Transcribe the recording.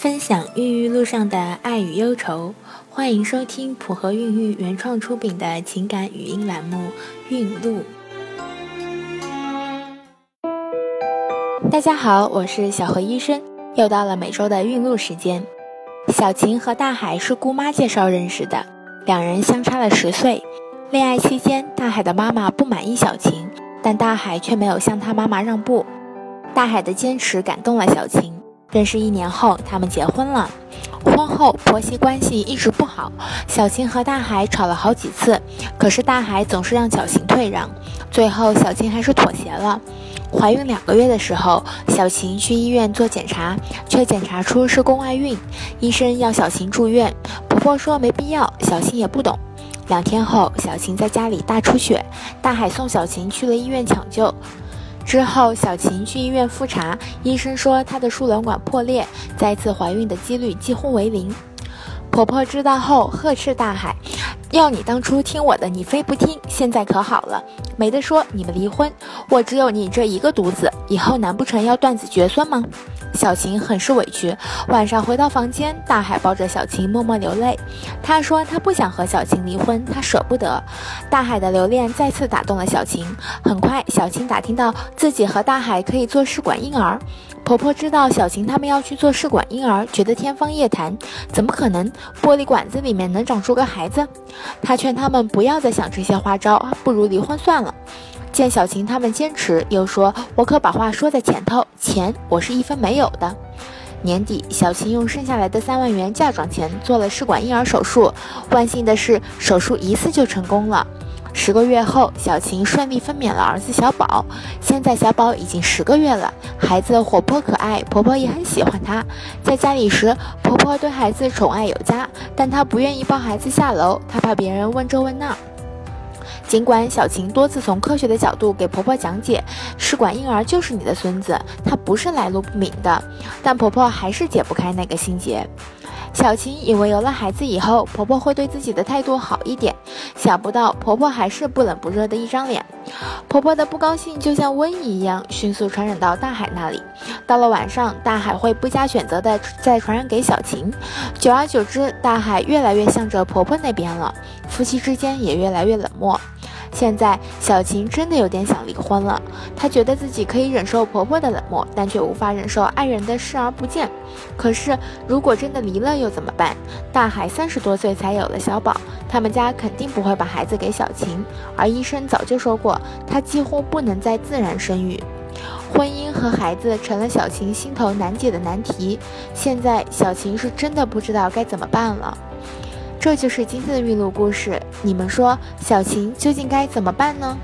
分享孕育路上的爱与忧愁，欢迎收听普和孕育原创出品的情感语音栏目《孕路》。大家好，我是小何医生，又到了每周的孕路时间。小晴和大海是姑妈介绍认识的，两人相差了十岁。恋爱期间，大海的妈妈不满意小晴，但大海却没有向他妈妈让步。大海的坚持感动了小晴。认识一年后，他们结婚了。婚后婆媳关系一直不好，小晴和大海吵了好几次，可是大海总是让小晴退让，最后小晴还是妥协了。怀孕两个月的时候，小晴去医院做检查，却检查出是宫外孕，医生要小晴住院，婆婆说没必要，小晴也不懂。两天后，小晴在家里大出血，大海送小晴去了医院抢救。之后，小琴去医院复查，医生说她的输卵管破裂，再次怀孕的几率几乎为零。婆婆知道后呵斥大海：“要你当初听我的，你非不听，现在可好了，没得说，你们离婚，我只有你这一个独子，以后难不成要断子绝孙吗？”小晴很是委屈。晚上回到房间，大海抱着小晴默默流泪。他说他不想和小晴离婚，他舍不得。大海的留恋再次打动了小晴。很快，小晴打听到自己和大海可以做试管婴儿。婆婆知道小晴他们要去做试管婴儿，觉得天方夜谭，怎么可能？玻璃管子里面能长出个孩子？她劝他们不要再想这些花招，不如离婚算了。见小琴他们坚持，又说：“我可把话说在前头，钱我是一分没有的。”年底，小琴用剩下来的三万元嫁妆钱做了试管婴儿手术。万幸的是，手术一次就成功了。十个月后，小琴顺利分娩了儿子小宝。现在小宝已经十个月了，孩子活泼可爱，婆婆也很喜欢他。在家里时，婆婆对孩子宠爱有加，但她不愿意抱孩子下楼，她怕别人问这问那。尽管小晴多次从科学的角度给婆婆讲解，试管婴儿就是你的孙子，他不是来路不明的，但婆婆还是解不开那个心结。小琴以为有了孩子以后，婆婆会对自己的态度好一点，想不到婆婆还是不冷不热的一张脸。婆婆的不高兴就像瘟疫一样，迅速传染到大海那里。到了晚上，大海会不加选择的再传染给小晴，久而久之，大海越来越向着婆婆那边了，夫妻之间也越来越冷漠。现在小晴真的有点想离婚了。她觉得自己可以忍受婆婆的冷漠，但却无法忍受爱人的视而不见。可是如果真的离了又怎么办？大海三十多岁才有了小宝，他们家肯定不会把孩子给小晴。而医生早就说过，她几乎不能再自然生育。婚姻和孩子成了小晴心头难解的难题。现在小晴是真的不知道该怎么办了。这就是今天的运路故事，你们说小琴究竟该怎么办呢？